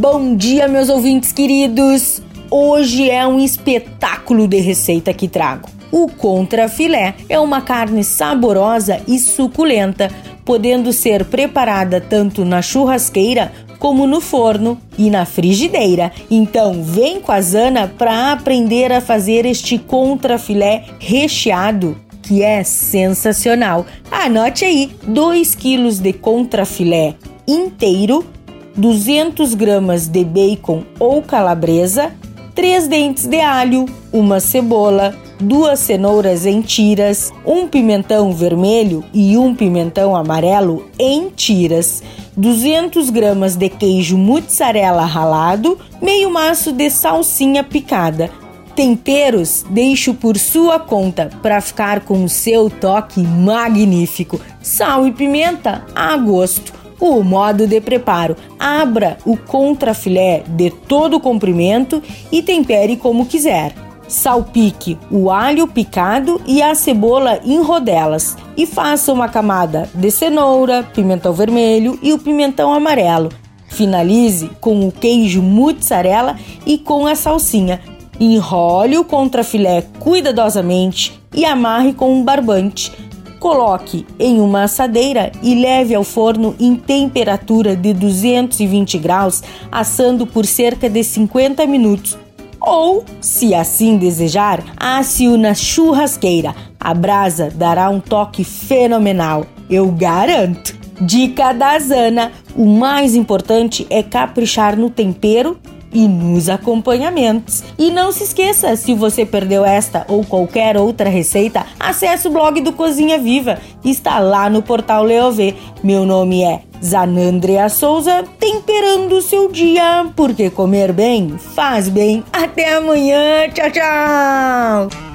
Bom dia, meus ouvintes queridos! Hoje é um espetáculo de receita que trago. O contrafilé é uma carne saborosa e suculenta, podendo ser preparada tanto na churrasqueira como no forno e na frigideira. Então, vem com a Zana para aprender a fazer este contrafilé recheado que é sensacional. Anote aí: 2 kg de contrafilé inteiro, 200 gramas de bacon ou calabresa, 3 dentes de alho, uma cebola, duas cenouras em tiras, um pimentão vermelho e um pimentão amarelo em tiras, 200 gramas de queijo mozzarella ralado, meio maço de salsinha picada, Temperos deixo por sua conta para ficar com o seu toque magnífico. Sal e pimenta a gosto. O modo de preparo: abra o contrafilé de todo o comprimento e tempere como quiser. Salpique o alho picado e a cebola em rodelas e faça uma camada de cenoura, pimentão vermelho e o pimentão amarelo. Finalize com o queijo mozzarella e com a salsinha Enrole o contrafilé cuidadosamente e amarre com um barbante. Coloque em uma assadeira e leve ao forno em temperatura de 220 graus, assando por cerca de 50 minutos. Ou, se assim desejar, asse-o na churrasqueira. A brasa dará um toque fenomenal, eu garanto. Dica da Zana: o mais importante é caprichar no tempero e nos acompanhamentos. E não se esqueça, se você perdeu esta ou qualquer outra receita, acesse o blog do Cozinha Viva, está lá no portal Leovê. Meu nome é Zanandrea Souza, temperando o seu dia, porque comer bem faz bem. Até amanhã, tchau, tchau!